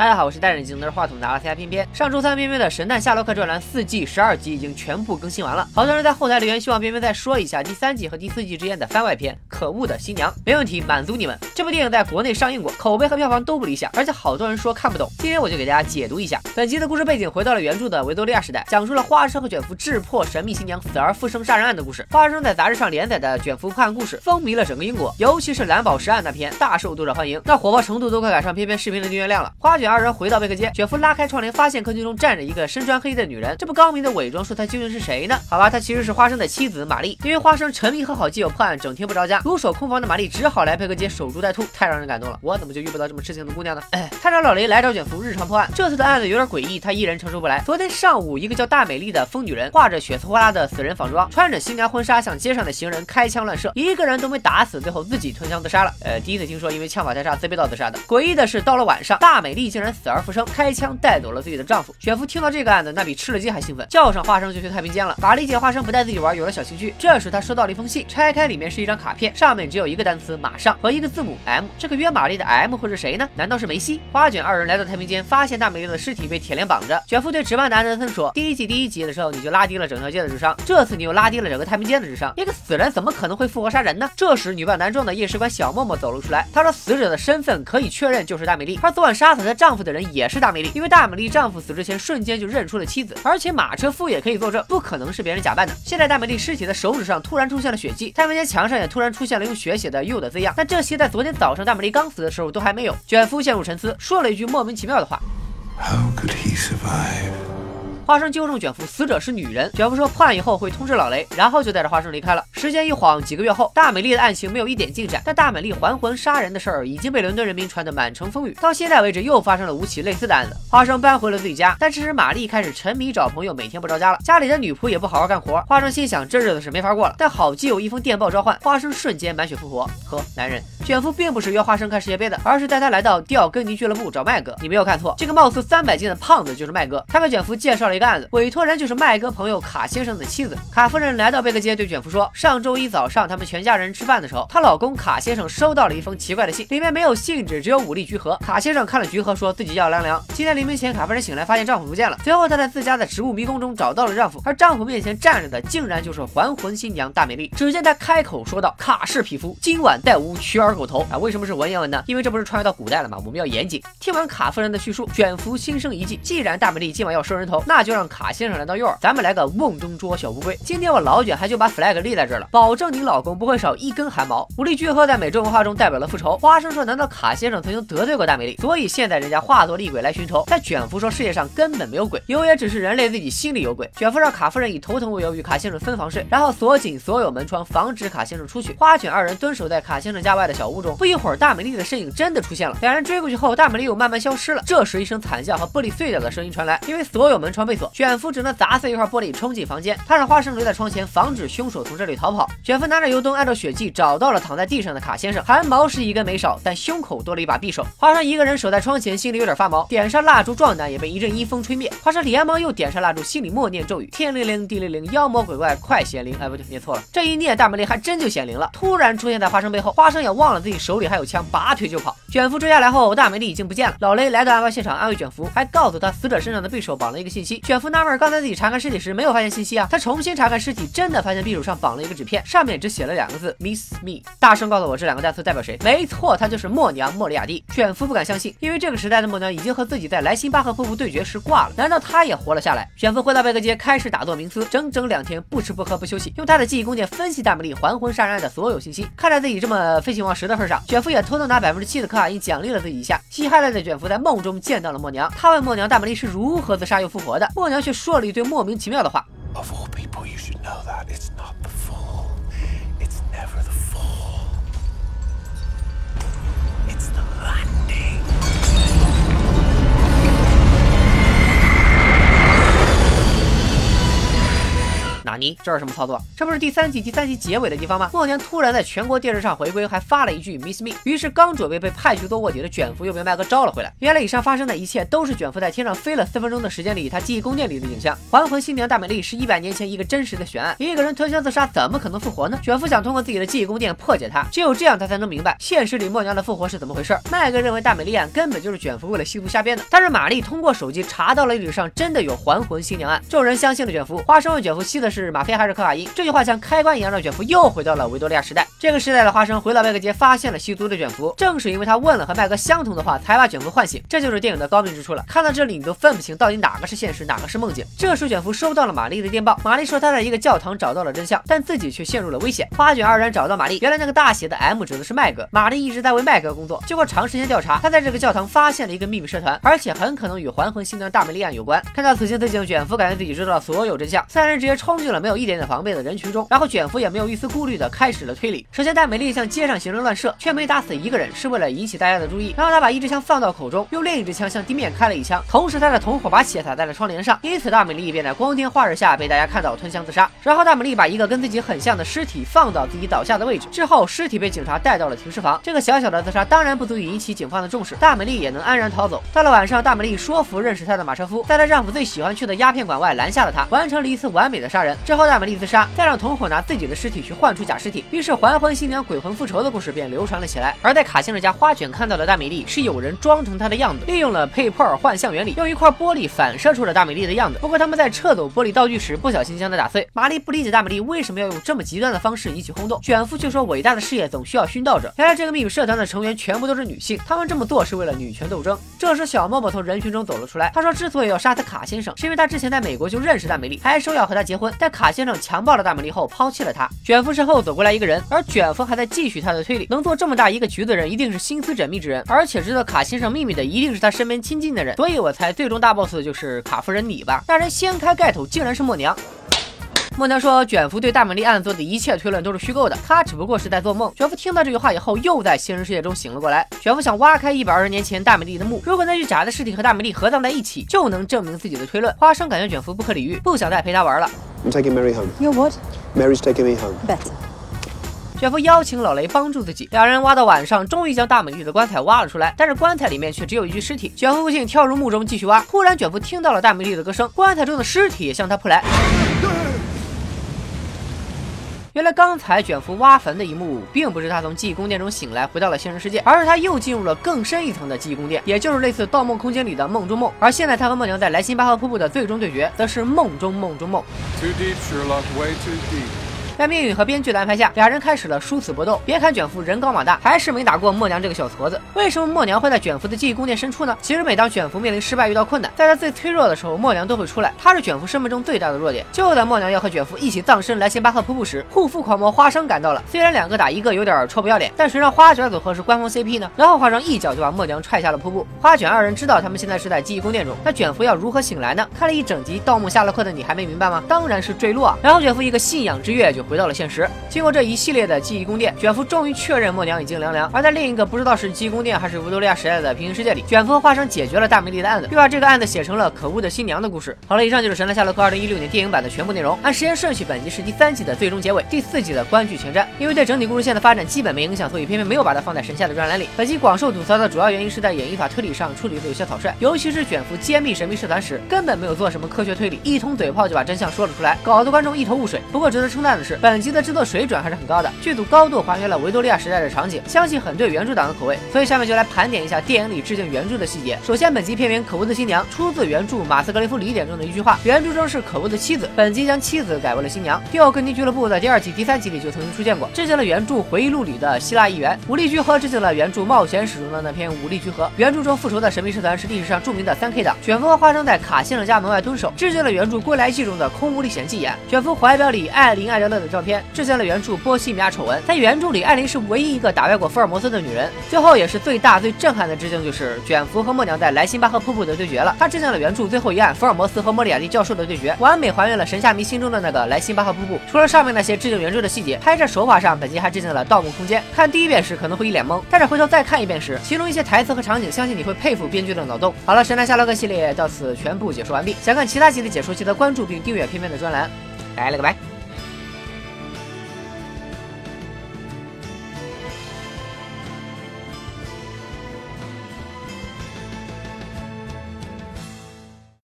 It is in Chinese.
大家好，我是戴眼镜拿着话筒拿了 CI 偏偏。上周三边边的《神探夏洛克专栏》四季十二集已经全部更新完了，好多人在后台留言希望边边再说一下第三季和第四季之间的番外篇《可恶的新娘》。没问题，满足你们。这部电影在国内上映过，口碑和票房都不理想，而且好多人说看不懂。今天我就给大家解读一下。本集的故事背景回到了原著的维多利亚时代，讲述了花生和卷福智破神秘新娘死而复生杀人案的故事。花生在杂志上连载的卷福破案故事风靡了整个英国，尤其是蓝宝石案那篇大受读者欢迎，那火爆程度都快赶上偏偏视频的订阅量了。花卷二人回到贝克街。卷福拉开窗帘，发现客厅中站着一个身穿黑衣的女人。这不高明的伪装，说她究竟是谁呢？好吧，她其实是花生的妻子玛丽。因为花生沉迷和好基友破案，整天不着家，独守空房的玛丽只好来贝克街守株待兔，太让人感动了。我怎么就遇不到这么痴情的姑娘呢？哎，探长老雷来找卷福日常破案，这次的案子有点诡异，他一人承受不来。昨天上午，一个叫大美丽的疯女人，画着血丝呼啦的死人仿妆，穿着新娘婚纱向街上的行人开枪乱射，一个人都没打死，最后自己吞枪自杀了。呃，第一次听说因为枪法太差自卑到自杀的。诡异的是，到了晚上，大美丽竟然死而复生，开枪带走了。自己的丈夫卷福听到这个案子，那比吃了鸡还兴奋，叫上花生就去太平间了。法力姐花生不带自己玩，有了小情绪。这时他收到了一封信，拆开里面是一张卡片，上面只有一个单词马上和一个字母 M。这个约玛丽的 M 会是谁呢？难道是梅西？花卷二人来到太平间，发现大美丽的尸体被铁链绑着。卷福对值班的安德森说：“第一季第一集的时候你就拉低了整条街的智商，这次你又拉低了整个太平间的智商。一个死人怎么可能会复活杀人呢？”这时女扮男装的夜视官小默默走了出来，他说死者的身份可以确认就是大美丽，而昨晚杀死的丈夫的人也是大美丽，因为大美丽丈夫死之前。瞬间就认出了妻子，而且马车夫也可以作证，不可能是别人假扮的。现在大美丽尸体的手指上突然出现了血迹，太平间墙上也突然出现了用血写的 “you” 的字样，但这些在昨天早上大美丽刚死的时候都还没有。卷夫陷入沉思，说了一句莫名其妙的话。花生纠正卷福，死者是女人。卷福说破案以后会通知老雷，然后就带着花生离开了。时间一晃，几个月后，大美丽的案情没有一点进展，但大美丽还魂杀人的事儿已经被伦敦人民传得满城风雨。到现在为止，又发生了五起类似的案子。花生搬回了自己家，但这时玛丽开始沉迷找朋友，每天不着家了。家里的女仆也不好好干活。花生心想，这日子是没法过了。但好基友一封电报召唤，花生瞬间满血复活。呵男人，卷福并不是约花生看世界杯的，而是带他来到吊根尼俱乐部找麦哥。你没有看错，这个貌似三百斤的胖子就是麦哥。他给卷福介绍了一个案子，委托人。就是麦哥朋友卡先生的妻子卡夫人来到贝克街，对卷福说：上上周一早上他们全家人吃饭的时候，她老公卡先生收到了一封奇怪的信，里面没有信纸，只有五粒橘核。卡先生看了橘核，说自己要凉凉。今天黎明前，卡夫人醒来发现丈夫不见了。随后，她在自家的植物迷宫中找到了丈夫，而丈夫面前站着的竟然就是还魂新娘大美丽。只见她开口说道：“卡氏匹夫，今晚带吾取耳狗头。”啊，为什么是文言文呢？因为这不是穿越到古代了吗？我们要严谨。听完卡夫人的叙述，卷福心生一计，既然大美丽今晚要收人头，那就让卡先生来到诱饵，咱们来个。瓮中捉小乌龟，今天我老卷还就把 flag 立在这儿了，保证你老公不会少一根汗毛。武力聚合在美洲文化中代表了复仇。花生说，难道卡先生曾经得罪过大美丽，所以现在人家化作厉鬼来寻仇？但卷福说，世界上根本没有鬼，有也只是人类自己心里有鬼。卷福让卡夫人以头疼为由与卡先生分房睡，然后锁紧所有门窗，防止卡先生出去。花卷二人蹲守在卡先生家外的小屋中，不一会儿，大美丽的身影真的出现了。两人追过去。后，大美丽又慢慢消失了。这时，一声惨叫和玻璃碎掉的声音传来，因为所有门窗被锁，卷福只能砸碎一块玻璃冲进房间。他让花生留在窗前，防止凶手从这里逃跑。卷福拿着油灯，按照血迹找到了躺在地上的卡先生，汗毛是一根没少，但胸口多了一把匕首。花生一个人守在窗前，心里有点发毛，点上蜡烛壮胆，也被一阵阴风吹灭。花生连忙又点上蜡烛，心里默念咒语：天灵灵，地灵灵，妖魔鬼怪快显灵！哎，不对，念错了。这一念，大美丽还真就显灵了，突然出现在花生背后。花生也忘了自己手里还有枪，拔腿就跑。卷福追下来后，大美丽已经不见了。老雷来到案发现场，安慰卷福，还告诉他死者身上的匕首绑了一个信息。卷福纳闷，刚才自己查看尸体时没有发现信息啊？他重新查看尸体。真的发现匕首上绑了一个纸片，上面只写了两个字 “Miss Me”。大声告诉我这两个单词代表谁？没错，她就是默娘莫里亚蒂。卷福不敢相信，因为这个时代的默娘已经和自己在莱辛巴赫夫妇对决时挂了。难道她也活了下来？卷福回到贝克街，开始打坐冥思，整整两天不吃不喝不休息，用他的记忆宫殿分析大美丽还魂杀人案的所有信息。看在自己这么废寝忘食的份上，卷福也偷偷拿百分之七的可卡因奖励了自己一下。稀罕了的卷福在梦中见到了默娘，他问默娘大美丽是如何自杀又复活的，默娘却说了一堆莫名其妙的话。尼，这是什么操作？这不是第三季第三集结尾的地方吗？默娘突然在全国电视上回归，还发了一句 Miss Me。于是刚准备被派去做卧底的卷福又被麦哥招了回来。原来以上发生的一切都是卷福在天上飞了四分钟的时间里，他记忆宫殿里的影像。还魂新娘大美丽是一百年前一个真实的悬案，一个人吞枪自杀怎么可能复活呢？卷福想通过自己的记忆宫殿破解它，只有这样他才能明白现实里默娘的复活是怎么回事。麦哥认为大美丽案根本就是卷福为了吸毒瞎编的，但是玛丽通过手机查到了历史上真的有还魂新娘案，众人相信了卷福。花生问卷福吸的是吗啡还是可卡因？这句话像开关一样让卷福又回到了维多利亚时代。这个时代的花生回到麦克街，发现了吸毒的卷福。正是因为他问了和麦哥相同的话，才把卷福唤醒。这就是电影的高明之处了。看到这里，你都分不清到底哪个是现实，哪个是梦境。这时卷福收到了玛丽的电报，玛丽说他在一个教堂找到了真相，但自己却陷入了危险。花卷二人找到玛丽，原来那个大写的 M 指的是麦哥。玛丽一直在为麦哥工作，经过长时间调查，他在这个教堂发现了一个秘密社团，而且很可能与还魂新娘大美丽案有关。看到此情此景，卷福感觉自己知道了所有真相。三人直接冲进了没有一点点防备的人群中，然后卷福也没有一丝顾虑的开始了推理。首先，大美丽向街上行人乱射，却没打死一个人，是为了引起大家的注意。然后他把一支枪放到口中，用另一支枪向地面开了一枪，同时他的同伙把血洒在了窗帘上，因此大美丽便在光天化日下被大家看到吞枪自杀。然后大美丽把一个跟自己很像的尸体放到自己倒下的位置，之后尸体被警察带到了停尸房。这个小小的自杀当然不足以引起警方的重视，大美丽也能安然逃走。到了晚上，大美丽说服认识她的马车夫，在她丈夫最喜欢去的鸦片馆外拦下了他，完成了一次完美的杀人。之后，大美丽自杀，再让同伙拿自己的尸体去换出假尸体，于是还魂新娘鬼魂复仇的故事便流传了起来。而在卡先生家，花卷看到的大美丽是有人装成她的样子，利用了佩珀尔幻象原理，用一块玻璃反射出了大美丽的样子。不过他们在撤走玻璃道具时，不小心将它打碎。玛丽不理解大美丽为什么要用这么极端的方式引起轰动，卷夫却说伟大的事业总需要殉道者。原来这个秘密社团的成员全部都是女性，她们这么做是为了女权斗争。这时小默默从人群中走了出来，他说之所以要杀死卡先生，是因为他之前在美国就认识大美丽，还说要和她结婚，但卡卡先生强暴了大美丽后抛弃了她。卷福身后走过来一个人，而卷福还在继续他的推理，能做这么大一个局的人，一定是心思缜密之人，而且知道卡先生秘密的一定是他身边亲近的人，所以我猜最终大 boss 就是卡夫人你吧。那人掀开盖头，竟然是默娘。默娘说，卷福对大美丽案做的一切推论都是虚构的，他只不过是在做梦。卷福听到这句话以后，又在现实世界中醒了过来。卷福想挖开一百二十年前大美丽的墓，如果那具假的尸体和大美丽合葬在一起，就能证明自己的推论。花生感觉卷福不可理喻，不想再陪他玩了。I'm taking Mary home. You're what? Mary's taking me home. Better. 卷福邀请老雷帮助自己，两人挖到晚上，终于将大美丽的棺材挖了出来，但是棺材里面却只有一具尸体。卷福不幸，跳入墓中继续挖。忽然，卷福听到了大美丽的歌声，棺材中的尸体也向他扑来。原来刚才卷福挖坟的一幕，并不是他从记忆宫殿中醒来回到了现实世界，而是他又进入了更深一层的记忆宫殿，也就是类似《盗梦空间》里的梦中梦。而现在他和梦娘在莱辛巴赫瀑布的最终对决，则是梦中梦中梦。to deep, Sherlock, way to deep. 在命运和编剧的安排下，俩人开始了殊死搏斗。别看卷福人高马大，还是没打过默娘这个小矬子。为什么默娘会在卷福的记忆宫殿深处呢？其实每当卷福面临失败、遇到困难，在他最脆弱的时候，默娘都会出来。她是卷福生命中最大的弱点。就在默娘要和卷福一起葬身莱辛巴赫瀑布时，护肤狂魔花生赶到了。虽然两个打一个有点臭不要脸，但谁让花卷组合是官方 CP 呢？然后花生一脚就把默娘踹下了瀑布。花卷二人知道他们现在是在记忆宫殿中，那卷福要如何醒来呢？看了一整集《盗墓夏洛克》的你还没明白吗？当然是坠落啊！然后卷福一个信仰之跃就回到了现实。经过这一系列的记忆宫殿，卷福终于确认默娘已经凉凉。而在另一个不知道是记忆宫殿还是维多利亚时代的平行世界里，卷福和花生解决了大美丽的案子，并把这个案子写成了可恶的新娘的故事。好了，以上就是《神探夏洛克》二零一六年电影版的全部内容。按时间顺序，本集是第三季的最终结尾，第四季的关剧前瞻。因为对整体故事线的发展基本没影响，所以偏偏没有把它放在神夏的专栏里。本集广受吐槽的主要原因是在演绎法推理上处理的有些草率，尤其是卷福揭秘神秘社团时，根本没有做什么科学推理，一通嘴炮就把真相说了出来，搞得观众一头雾水。不过值得称赞的是，本集的制作水准还是很高的。剧组高度还原了维多利亚时代的场景，相信很对原著党的口味。所以下面就来盘点一下电影里致敬原著的细节。首先，本集片名《可恶的新娘》出自原著《马斯格雷夫礼典》中的一句话，原著中是可恶的妻子，本集将妻子改为了新娘。第二，根尼俱乐部在第二季、第三集里就曾经出现过，致敬了原著回忆录里的希腊议员武力居合，致敬了原著冒险史中的那篇武力居合。原著中复仇的神秘社团是历史上著名的三 K 党。卷福和花生在卡先生家门外蹲守，致敬了原著《归来记》中的空无历险记演。卷福怀表里艾琳艾德勒的照片，致敬了原著《波西米亚丑闻》。在原著里，艾琳是唯一一个打败过福尔摩斯的女人。最后也是最大最震撼的致敬，就是卷福和默娘在莱辛巴赫瀑布的对决了。他致敬了原著最后一案福尔摩斯和莫里亚蒂教授的对决，完美还原了神夏迷心中的那个莱辛巴赫瀑布。除了上面那些致敬原著的细节，拍摄手法上，本集还致敬了《盗梦空间》。看第一遍时可能会一脸懵，但是回头再看一遍时，其中一些台词和场景，相信你会佩服编剧的脑洞。好了，神探夏洛克系列到此全部解说完毕。想看其他集的解说，记得关注并订阅片片的专栏。拜了个拜。